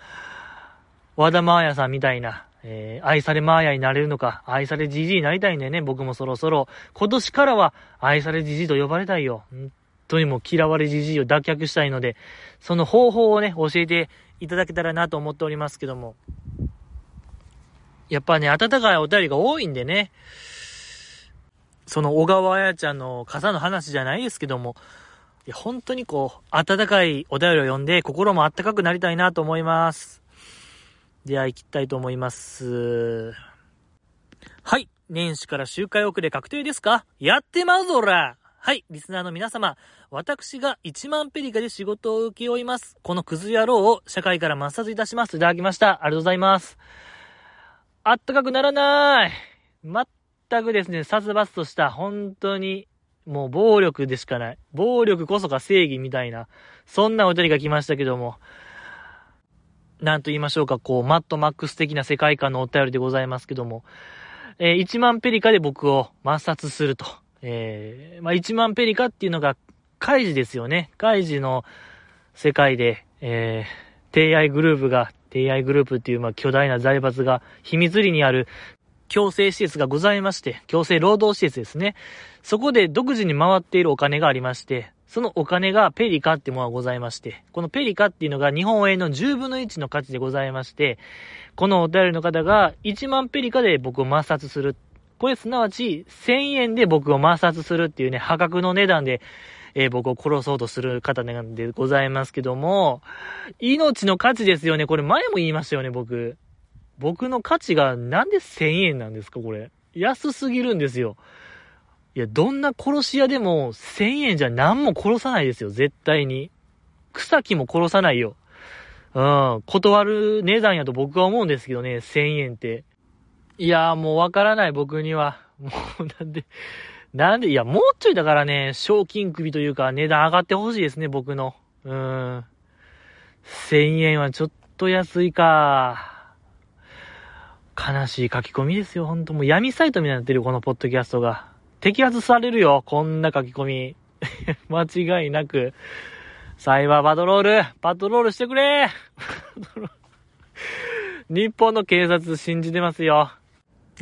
和田マーヤさんみたいな、えー、愛されマーヤになれるのか、愛されじじいになりたいんだよね、僕もそろそろ。今年からは愛されじじいと呼ばれたいよ。本当にもう嫌われじじいを脱却したいので、その方法をね、教えていただけたらなと思っておりますけども。やっぱね、温かいお便りが多いんでね、その小川彩ちゃんの傘の話じゃないですけども、いや、本当にこう、温かいお便りを読んで、心も温かくなりたいなと思います。では、行きたいと思います。はい。年始から周回遅れ確定ですか？やってまうぞらはい。リスナーの皆様、私が1万ペリカで仕事を請け負います。このクズ野郎を社会から抹殺いたします。いただきました。ありがとうございます。あったかくならない。全くですね、殺伐とした、本当に、もう暴力でしかない。暴力こそが正義みたいな、そんなお便りが来ましたけども、なんと言いましょうか、こう、マットマックス的な世界観のお便りでございますけども、えー、1万ペリカで僕を抹殺すると。えー、まあ、1万ペリカっていうのが、カイジですよね。カイジの世界で、えー、帝愛グループが、帝愛グループっていう、まあ、巨大な財閥が秘密裏にある強制施設がございまして、強制労働施設ですね。そこで独自に回っているお金がありまして、そのお金がペリカってものがございまして、このペリカっていうのが日本円の10分の1の価値でございまして、このお便りの方が1万ペリカで僕を抹殺する。これすなわち1000円で僕を抹殺するっていうね、破格の値段で、えー、僕を殺そうとする方なんでございますけども、命の価値ですよね。これ前も言いましたよね、僕。僕の価値がなんで1000円なんですか、これ。安すぎるんですよ。いや、どんな殺し屋でも1000円じゃ何も殺さないですよ、絶対に。草木も殺さないよ。うん、断る値段やと僕は思うんですけどね、1000円って。いやーもうわからない僕には。もうなんで、なんで、いや、もうちょいだからね、賞金首というか値段上がってほしいですね、僕の。うん。1000円はちょっと安いか。悲しい書き込みですよ、ほんと。もう闇サイトみたいになってる、このポッドキャストが。摘発されるよ、こんな書き込み。間違いなく。サイバーパトロール、パトロールしてくれ 日本の警察信じてますよ。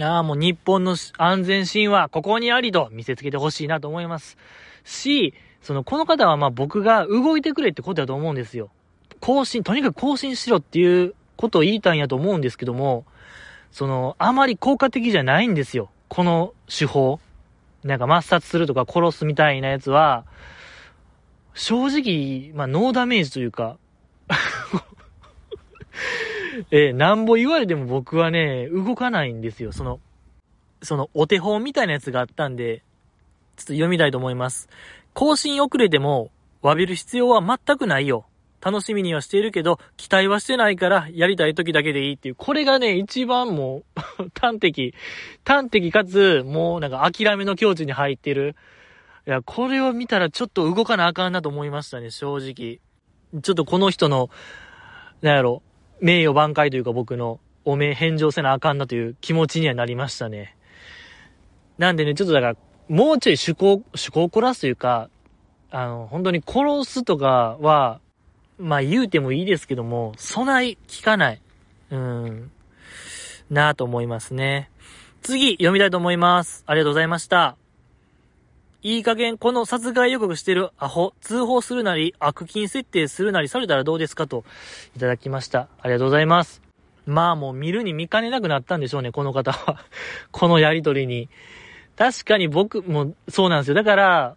ああ、もう日本の安全神話、ここにありと見せつけてほしいなと思います。し、その、この方はまあ僕が動いてくれってことだと思うんですよ。更新、とにかく更新しろっていうことを言いたいんやと思うんですけども、その、あまり効果的じゃないんですよ。この手法。なんか抹殺するとか殺すみたいなやつは、正直、まあ、ノーダメージというかえー、なんぼ言われても僕はね、動かないんですよ。その、そのお手本みたいなやつがあったんで、ちょっと読みたいと思います。更新遅れても、詫びる必要は全くないよ。楽しみにはしているけど、期待はしてないから、やりたい時だけでいいっていう。これがね、一番もう 端的。端的かつ、もうなんか諦めの境地に入ってる。いや、これを見たらちょっと動かなあかんなと思いましたね、正直。ちょっとこの人の、なんやろ、名誉挽回というか僕のお名返上せなあかんなという気持ちにはなりましたね。なんでね、ちょっとだから、もうちょい趣向、趣向を凝らすというか、あの、本当に殺すとかは、まあ言うてもいいですけども、備え聞かない。うん。なぁと思いますね。次、読みたいと思います。ありがとうございました。いい加減この殺害予告してるアホ、通報するなり、悪金設定するなりされたらどうですかと、いただきました。ありがとうございます。まあもう見るに見かねなくなったんでしょうね、この方は。このやりとりに。確かに僕もそうなんですよ。だから、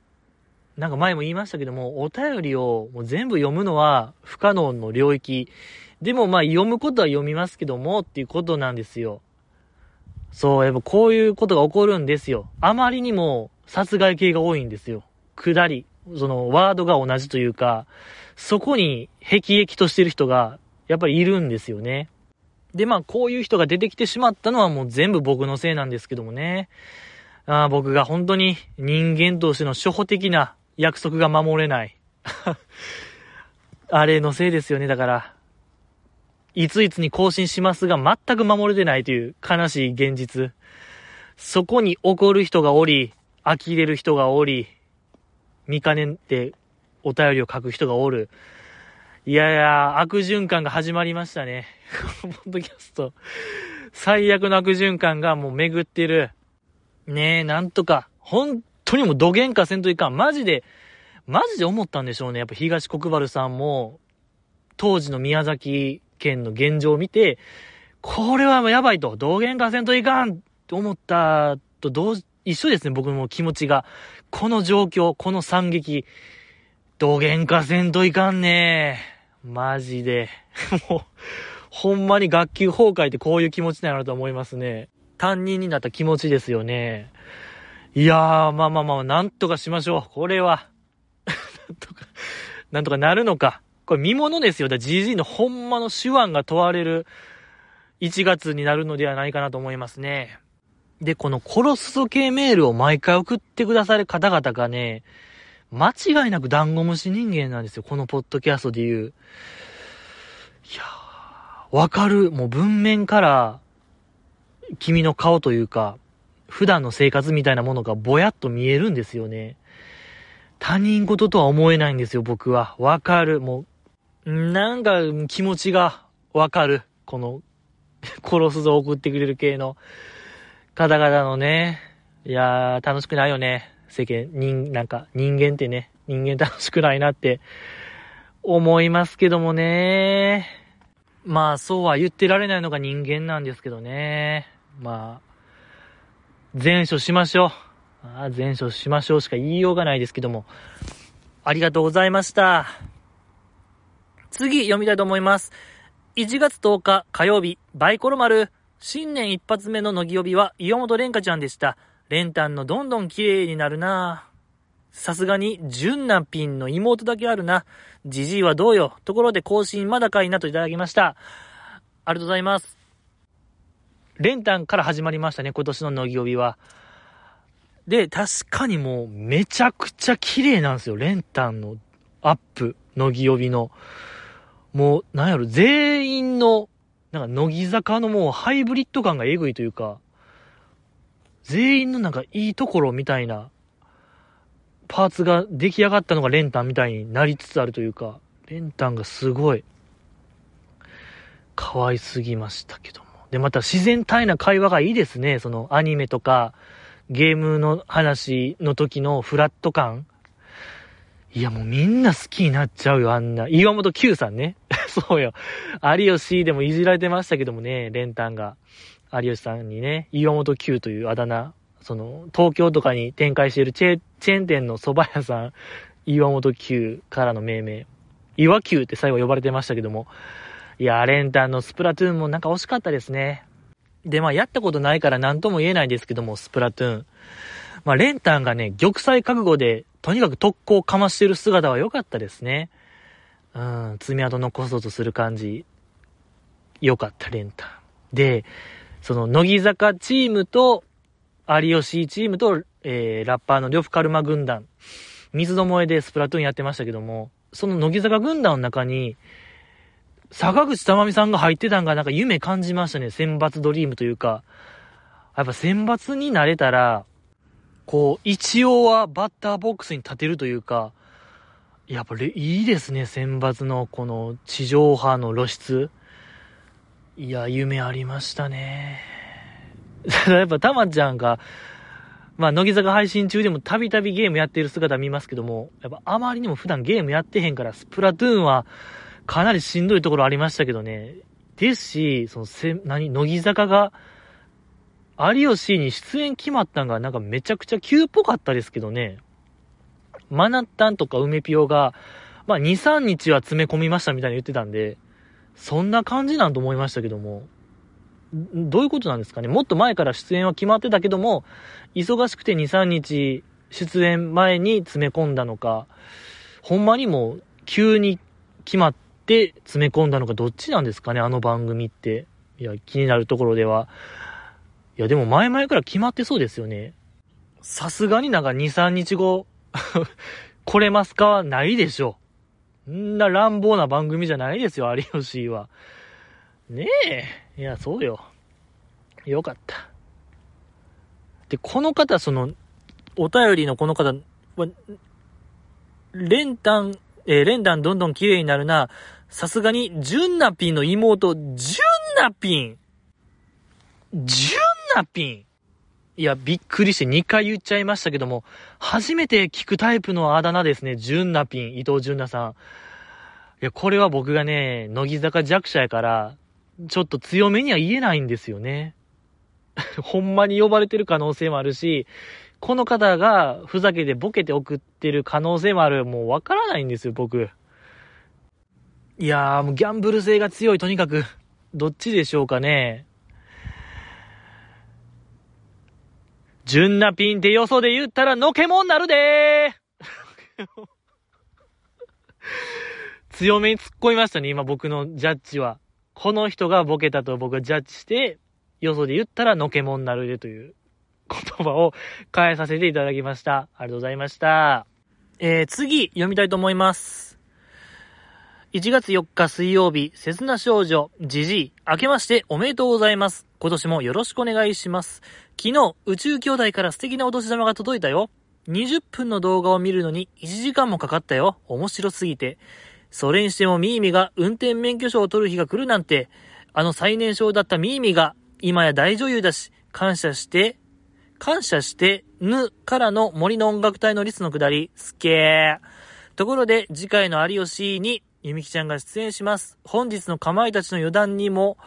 なんか前も言いましたけども、お便りをもう全部読むのは不可能の領域。でもまあ読むことは読みますけどもっていうことなんですよ。そう、やっぱこういうことが起こるんですよ。あまりにも殺害系が多いんですよ。下り。そのワードが同じというか、そこに辟易としてる人がやっぱりいるんですよね。で、まあこういう人が出てきてしまったのはもう全部僕のせいなんですけどもね。あ僕が本当に人間としての初歩的な約束が守れない。あれのせいですよね、だから。いついつに更新しますが全く守れてないという悲しい現実。そこに怒る人がおり、呆れる人がおり、見かねてお便りを書く人がおる。いやいや、悪循環が始まりましたね。このポッドキャスト。最悪の悪循環がもう巡ってる。ねえ、なんとか、本当にもう土幻化せんといかん。マジで、マジで思ったんでしょうね。やっぱ東国原さんも、当時の宮崎県の現状を見て、これはもうやばいと、土幻化せんといかんって思ったと同時、一緒ですね、僕の気持ちが。この状況、この惨劇、どげんかせんといかんねマジで。もう、ほんまに学級崩壊ってこういう気持ちなのと思いますね。担任になった気持ちですよね。いやー、まあまあまあ、なんとかしましょう。これは。なんとか、なんとかなるのか。これ見物ですよ。だ GG のほんまの手腕が問われる1月になるのではないかなと思いますね。で、この殺すぞ系メールを毎回送ってくださる方々がね、間違いなくダンゴムシ人間なんですよ。このポッドキャストで言う。いやー、わかる。もう文面から、君の顔というか、普段の生活みたいなものがぼやっと見えるんですよね。他人事とは思えないんですよ、僕は。わかる。もう、なんか気持ちがわかる。この、殺すぞ送ってくれる系の。方々のね、いやー、楽しくないよね。世間、人、なんか、人間ってね、人間 楽しくないなって思いますけどもね。まあ、そうは言ってられないのが人間なんですけどね。まあ、前処しましょう。あ前処しましょうしか言いようがないですけども。ありがとうございました。次、読みたいと思います。1月10日火曜日、バイコロ丸。新年一発目の乃木帯は岩本蓮香ちゃんでした。蓮ンのどんどん綺麗になるなさすがに、純なピンの妹だけあるな。じじいはどうよ。ところで更新まだかいなといただきました。ありがとうございます。レンタンから始まりましたね、今年の乃木帯は。で、確かにもうめちゃくちゃ綺麗なんですよ、レンタンのアップ、乃木帯の。もう、なんやろ、全員のなんか乃木坂のもうハイブリッド感がエグいというか、全員のなんかいいところみたいな、パーツが出来上がったのがレンタンみたいになりつつあるというか、レンタンがすごい、可愛すぎましたけども。で、また自然体な会話がいいですね。そのアニメとか、ゲームの話の時のフラット感。いや、もうみんな好きになっちゃうよ、あんな。岩本九さんね。そうよ。有吉でもいじられてましたけどもね、レンタンが。有吉さんにね、岩本九というあだ名、その、東京とかに展開しているチェチェーン店の蕎麦屋さん、岩本九からの命名。岩九って最後呼ばれてましたけども。いや、レンタンのスプラトゥーンもなんか惜しかったですね。で、まあ、やったことないから何とも言えないですけども、スプラトゥーン。まあ、レンタンがね、玉砕覚悟でとにかく特攻をかましてる姿は良かったですね。うん、爪痕残そうとする感じ。良かった、レンタン。で、その、乃木坂チームと、有吉チームと、えー、ラッパーの呂布カルマ軍団、水の萌えでスプラトゥーンやってましたけども、その乃木坂軍団の中に、坂口珠美さんが入ってたんがなんか夢感じましたね。選抜ドリームというか。やっぱ選抜になれたら、こう、一応はバッターボックスに立てるというか、やっぱりいいですね、選抜のこの地上波の露出。いや、夢ありましたね。た だやっぱたまちゃんが、まあ、乃木坂配信中でもたびたびゲームやってる姿見ますけども、やっぱあまりにも普段ゲームやってへんから、スプラトゥーンはかなりしんどいところありましたけどね。ですし、そのせ、何、乃木坂が、有吉に出演決まったんがなんかめちゃくちゃ急っぽかったですけどね。マナッタンとか梅ピオが、まあ、2、3日は詰め込みましたみたいに言ってたんで、そんな感じなんと思いましたけども、どういうことなんですかね？もっと前から出演は決まってたけども、忙しくて2、3日出演前に詰め込んだのか、ほんまにもう急に決まって詰め込んだのかどっちなんですかね？あの番組って。いや、気になるところでは。いや、でも前々から決まってそうですよね。さすがになんか2、3日後来れますか？はないでしょ。んな乱暴な番組じゃないですよ、有吉は。ねえ。いや、そうよ。よかった。で、この方、その、お便りのこの方は、練炭、えー、練炭どんどん綺麗になるな。さすがに、ジュンナピンの妹、ジュンナピンジュンナピンいや、びっくりして2回言っちゃいましたけども、初めて聞くタイプのあだ名ですね。ジュンナピン、伊藤ジュンナさん。いや、これは僕がね、乃木坂弱者やから、ちょっと強めには言えないんですよね。ほんまに呼ばれてる可能性もあるし、この方がふざけてボケて送ってる可能性もある。もうわからないんですよ、僕。いやー、もうギャンブル性が強い、とにかく。どっちでしょうかね。純なピンってよそで言ったらのけもんなるでー 強めに突っ込みましたね、今僕のジャッジは。この人がボケたと僕はジャッジして、よそで言ったらのけもんなるでという言葉を変えさせていただきました。ありがとうございました。えー、次、読みたいと思います。1月4日水曜日、切な少女、じじい、明けましておめでとうございます。今年もよろしくお願いします。昨日、宇宙兄弟から素敵なお年玉が届いたよ。20分の動画を見るのに1時間もかかったよ。面白すぎて。それにしてもミーミが運転免許証を取る日が来るなんて、あの最年少だったミーミが今や大女優だし、感謝して、感謝して、ぬからの森の音楽隊のリスのくだり、すっげー。ところで、次回の有吉に、ゆみきちゃんが出演します。本日のかまいたちの余談にも、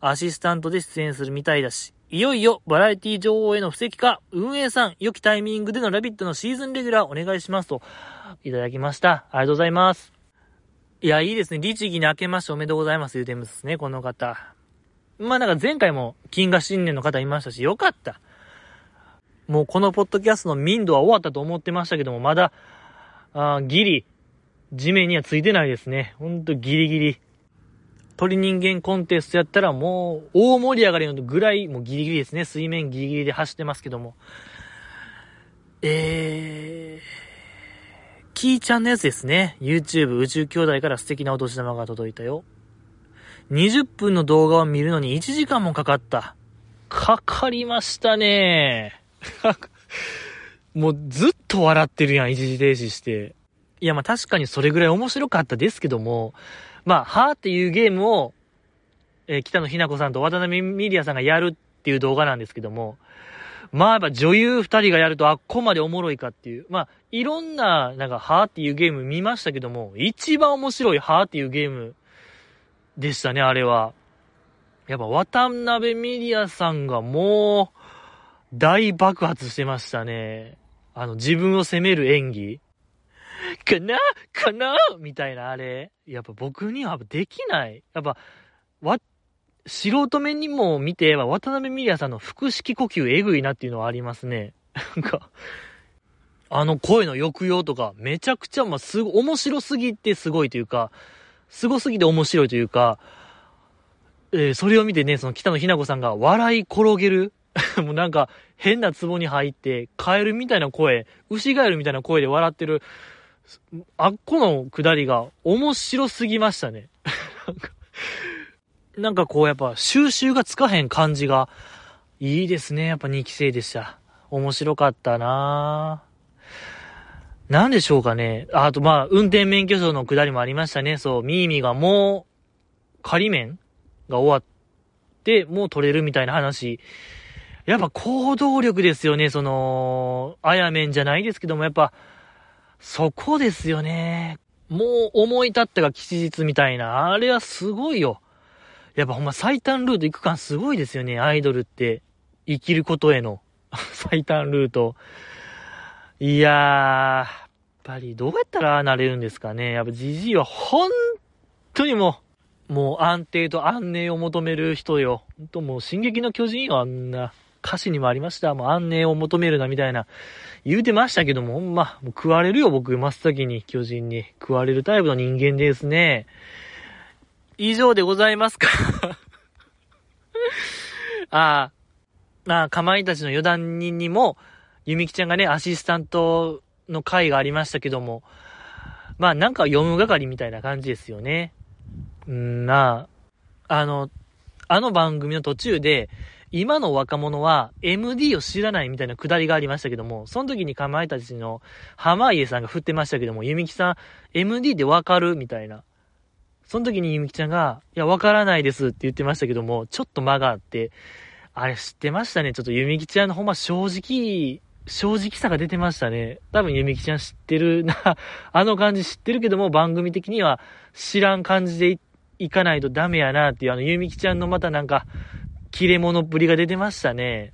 アシスタントで出演するみたいだし、いよいよバラエティ女王への布石か、運営さん、良きタイミングでのラビットのシーズンレギュラーお願いしますと、いただきました。ありがとうございます。いや、いいですね。律儀に明けましておめでとうございます。言うてますね、この方。まあなんか前回も金河新年の方いましたし、よかった。もうこのポッドキャストの民度は終わったと思ってましたけども、まだ、あギリ、地面にはついてないですね。ほんとギリギリ。鳥人間コンテストやったらもう大盛り上がりのぐらい、もうギリギリですね。水面ギリギリで走ってますけども。えー、キーちゃんのやつですね。YouTube 宇宙兄弟から素敵なお年玉が届いたよ。20分の動画を見るのに1時間もかかった。かかりましたね。もうずっと笑ってるやん、一時停止して。いや、まあ確かにそれぐらい面白かったですけども、まあ、はーっていうゲームを、えー、北野日な子さんと渡辺ミリアさんがやるっていう動画なんですけども、まあやっぱ女優二人がやるとあっこまでおもろいかっていう。まあ、いろんな、なんか、はーっていうゲーム見ましたけども、一番面白いはーっていうゲームでしたね、あれは。やっぱ渡辺ミリアさんがもう、大爆発してましたね。あの、自分を責める演技。かな？かな？みたいなあれ。やっぱ僕にはできない。やっぱ、わ、素人目にも見て、渡辺美里さんの腹式呼吸えぐいなっていうのはありますね。なんか、あの声の抑揚とか、めちゃくちゃ、まあ、すご、面白すぎてすごいというか、すごすぎて面白いというか、えー、それを見てね、その北野日な子さんが笑い転げる もうなんか、変な壺に入って、カエルみたいな声、牛ガエルみたいな声で笑ってる、あっこのくだりが面白すぎましたね。なんかこうやっぱ収集がつかへん感じがいいですね。やっぱ2期生でした。面白かったなぁなんでしょうかね。あとまあ、運転免許証のくだりもありましたね。そう、ミーミーがもう、仮免が終わって、もう取れるみたいな話。やっぱ行動力ですよね。その、あやめんじゃないですけども、やっぱ、そこですよね。もう思い立ったが吉日みたいな。あれはすごいよ。やっぱほんま最短ルート行く感すごいですよね。アイドルって。生きることへの 最短ルート。いやー、やっぱりどうやったらなれるんですかね。やっぱジジイは本当にもう、もう安定と安寧を求める人よ。ほんともう進撃の巨人よ、あんな。歌詞にもありました。もう安寧を求めるな、みたいな。言うてましたけども、ほんま、もう食われるよ、僕、真っ先に巨人に。食われるタイプの人間ですね。以上でございますか ああ、なあ、かまいたちの余談人にも、ゆみきちゃんがね、アシスタントの回がありましたけども、まあなんか読む係みたいな感じですよね。うん、まあ、あの、あの番組の途中で、今の若者は MD を知らないみたいなくだりがありましたけども、その時にかまいたちの濱家さんが振ってましたけども、ゆみきさん、MD でわかるみたいな。その時にゆみきちゃんが、いや、わからないですって言ってましたけども、ちょっと間があって、あれ知ってましたね。ちょっとゆみきちゃんのほんま正直、正直さが出てましたね。多分ゆみきちゃん知ってるな、あの感じ知ってるけども、番組的には知らん感じでいかないとダメやなっていう、あのゆみきちゃんのまたなんか、切れ者っぷりが出てましたね。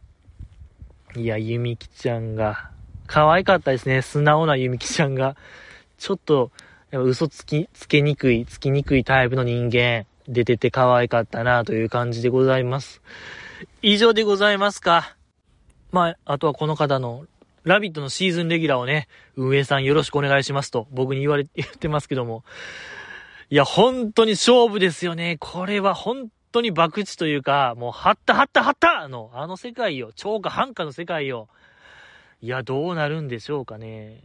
いや、ゆみきちゃんが、可愛かったですね。素直なゆみきちゃんが。ちょっと、やっぱ嘘つき、つけにくい、つきにくいタイプの人間、出てて可愛かったなという感じでございます。以上でございますか。まあ、あとはこの方の、ラビットのシーズンレギュラーをね、運営さんよろしくお願いしますと、僕に言われ、言ってますけども。いや、本当に勝負ですよね。これは本当に博打というか、もう、はったはったはったの、あの世界よ。超過半過の世界よ。いや、どうなるんでしょうかね。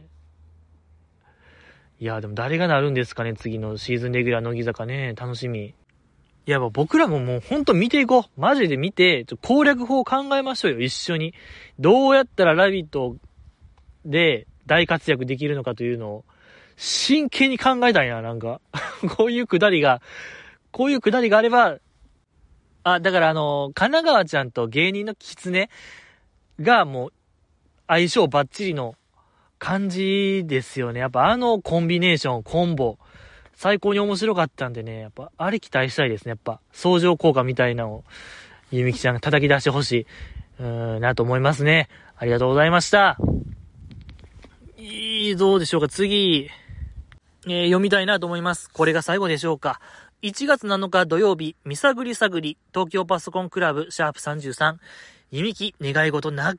いや、でも誰がなるんですかね、次のシーズンレギュラー乃木坂ね。楽しみ。いや、僕らももうほんと見ていこう。マジで見て、ちょ攻略法を考えましょうよ、一緒に。どうやったらラビットで大活躍できるのかというのを、真剣に考えたいな、なんか。こういうくだりが、こういうくだりがあれば、あ、だからあの、神奈川ちゃんと芸人の狐がもう、相性バッチリの感じですよね。やっぱあのコンビネーション、コンボ、最高に面白かったんでね、やっぱあれ期待したいですね。やっぱ相乗効果みたいなのを、ゆみきちゃんが叩き出してほしい、うーん、なと思いますね。ありがとうございました。いい、どうでしょうか。次、えー、読みたいなと思います。これが最後でしょうか。1月7日土曜日、見探り探り、東京パソコンクラブ、シャープ33、弓木願い事長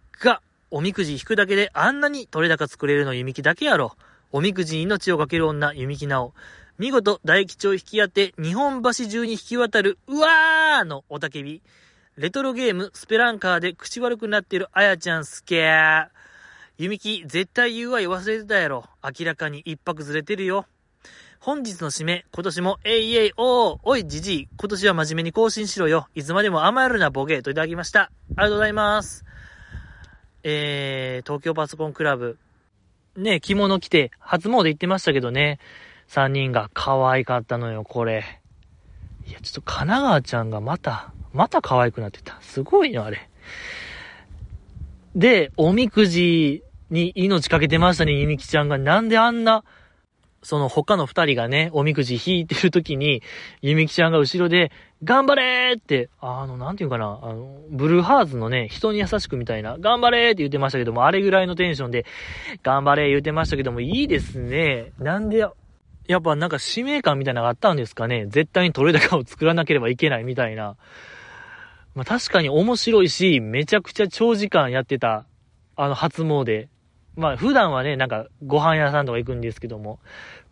おみくじ引くだけであんなに取れ高作れるの弓木だけやろ。おみくじに命をかける女、弓木直。見事大吉を引き当て、日本橋中に引き渡る、うわーのおたけび。レトロゲーム、スペランカーで口悪くなってるあやちゃんすけー。弓木、絶対 UI 忘れてたやろ。明らかに一泊ずれてるよ。本日の締め、今年も、えいえい、おー、おい、じじい、今年は真面目に更新しろよ。いつまでも甘えるな、ボケ、といただきました。ありがとうございます。えー、東京パソコンクラブ、ね、着物着て、初詣行ってましたけどね、3人が可愛かったのよ、これ。いや、ちょっと神奈川ちゃんがまた、また可愛くなってた。すごいよ、あれ。で、おみくじに命かけてましたね、ゆみきちゃんが。なんであんな、その他の二人がね、おみくじ引いてる時に、ゆみきちゃんが後ろで、頑張れーって、あの、なんていうかな、あの、ブルーハーズのね、人に優しくみたいな、頑張れーって言ってましたけども、あれぐらいのテンションで、頑張れー言ってましたけども、いいですね。なんで、やっぱなんか使命感みたいなのがあったんですかね。絶対に取れ高を作らなければいけないみたいな。まあ確かに面白いし、めちゃくちゃ長時間やってた、あの初詣。まあ普段はね、なんかご飯屋さんとか行くんですけども、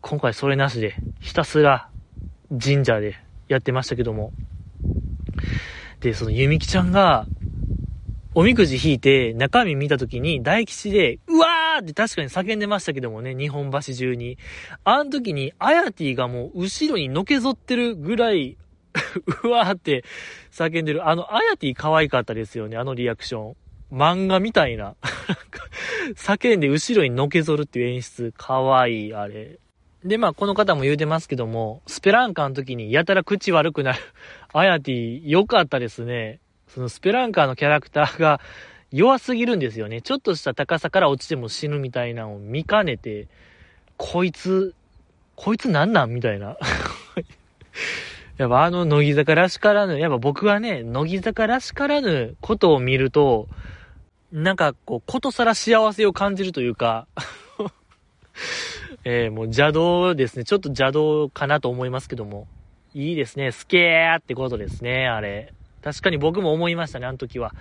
今回それなしで、ひたすら神社でやってましたけども。で、そのゆみきちゃんが、おみくじ引いて中身見た時に大吉で、うわーって確かに叫んでましたけどもね、日本橋中に。あの時に、アヤティがもう後ろにのけぞってるぐらい、うわーって叫んでる。あの、アヤティ可愛かったですよね、あのリアクション。漫画みたいな。叫んで後ろにのけぞるっていう演出。可愛いい、あれ。で、まあ、この方も言うてますけども、スペランカの時にやたら口悪くなる。アヤティ、良かったですね。そのスペランカーのキャラクターが弱すぎるんですよね。ちょっとした高さから落ちても死ぬみたいなのを見かねて、こいつ、こいつなんなん？みたいな。やっぱあの乃木坂らしからぬ、やっぱ僕はね、乃木坂らしからぬことを見ると、なんかこう、ことさら幸せを感じるというか えー、もう邪道ですね。ちょっと邪道かなと思いますけども。いいですね。スケーってことですね、あれ。確かに僕も思いましたね、あの時は。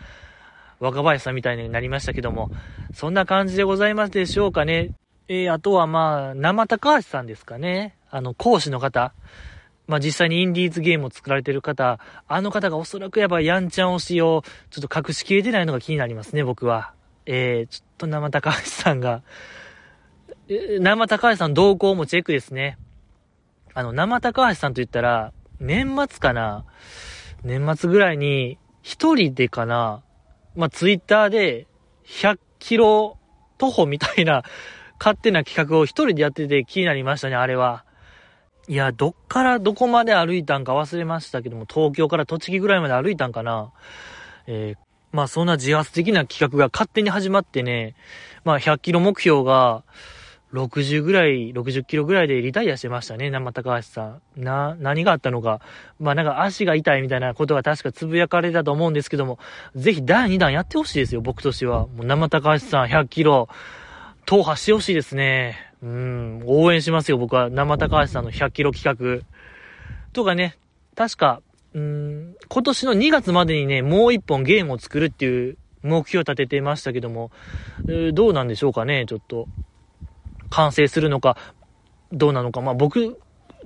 若林さんみたいになりましたけども。そんな感じでございますでしょうかね。えー、あとはまあ、生高橋さんですかね。あの、講師の方。まあ実際にインディーズゲームを作られてる方、あの方がおそらくやっぱヤンチャン推しをちょっと隠しきれてないのが気になりますね、僕は。えー、ちょっと生高橋さんが、生高橋さん動向もチェックですね。あの、生高橋さんと言ったら、年末かな？年末ぐらいに、一人でかな、まあ、ツイッターで、100キロ徒歩みたいな、勝手な企画を一人でやってて気になりましたね、あれは。いや、どっからどこまで歩いたんか忘れましたけども、東京から栃木ぐらいまで歩いたんかな。えー、まあそんな自発的な企画が勝手に始まってね、まあ100キロ目標が、60ぐらい、60キロぐらいでリタイアしてましたね、生高橋さん。な、何があったのか。まあなんか足が痛いみたいなことが確かつぶやかれたと思うんですけども、ぜひ第2弾やってほしいですよ、僕としては。もう生高橋さん100キロ、踏破してほしいですね。うん、応援しますよ、僕は。生高橋さんの100キロ企画。とかね、確か、うん、今年の2月までにね、もう1本ゲームを作るっていう目標を立ててましたけども、どうなんでしょうかね、ちょっと。完成するのか、どうなのか。まあ僕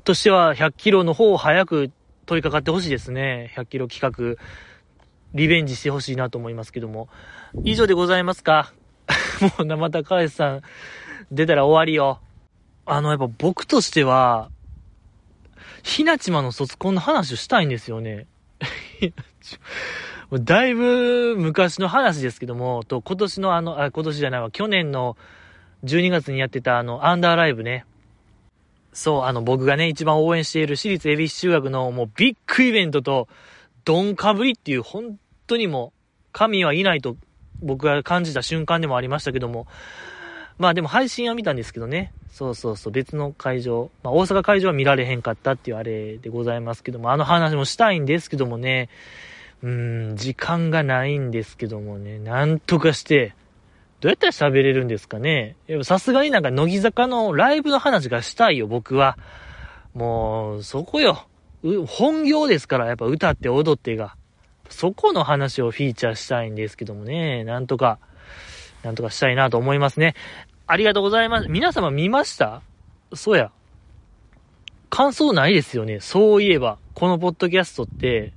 としては100キロの方を早く取り掛かってほしいですね。100キロ企画、リベンジしてほしいなと思いますけども。以上でございますか？もう生高橋さん出たら終わりよ。あの、やっぱ僕としては、ひなちまの卒コンの話をしたいんですよね。だいぶ昔の話ですけども、と、今年のあの、あ、今年じゃないわ、去年の12月にやってたあの、アンダーライブね。そう、あの、僕がね、一番応援している私立恵比寿中学のもうビッグイベントと、ドンかぶりっていう、本当にも神はいないと僕が感じた瞬間でもありましたけども、まあでも配信は見たんですけどね。そうそうそう、別の会場。まあ大阪会場は見られへんかったっていうあれでございますけども、あの話もしたいんですけどもね、うん、時間がないんですけどもね、なんとかして、どうやったら喋れるんですかねさすがになんか乃木坂のライブの話がしたいよ、僕は。もう、そこよ。本業ですから、やっぱ歌って踊ってが。そこの話をフィーチャーしたいんですけどもね、なんとか、なんとかしたいなと思いますね。ありがとうございます。皆様見ました？そうや。感想ないですよね。そういえば、このポッドキャストって、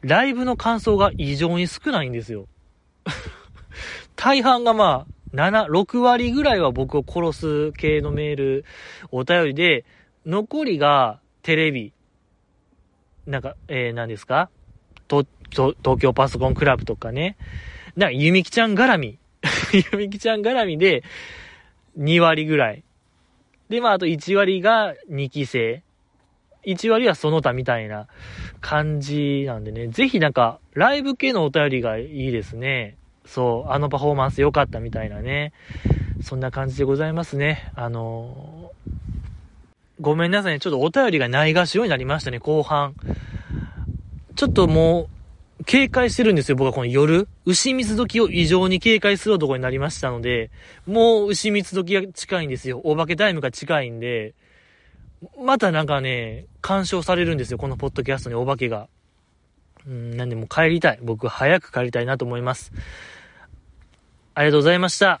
ライブの感想が異常に少ないんですよ。大半がまあ、7、6割ぐらいは僕を殺す系のメール、お便りで、残りがテレビ、なんか、えー、何ですか？と、と、東京パソコンクラブとかね。なんか、ゆみきちゃん絡み。ゆみきちゃん絡みで、2割ぐらい。で、まあ、あと1割が2期生。1割はその他みたいな感じなんでね。ぜひなんか、ライブ系のお便りがいいですね。そう、あのパフォーマンス良かったみたいなね。そんな感じでございますね。あのー、ごめんなさいね。ちょっとお便りがないがしようになりましたね、後半。ちょっともう、警戒してるんですよ、僕はこの夜。牛蜜時を異常に警戒する男になりましたので、もう牛蜜時が近いんですよ。お化けタイムが近いんで、またなんかね、干渉されるんですよ、このポッドキャストにお化けが。うん、なんでも帰りたい。僕早く帰りたいなと思います。ありがとうございました。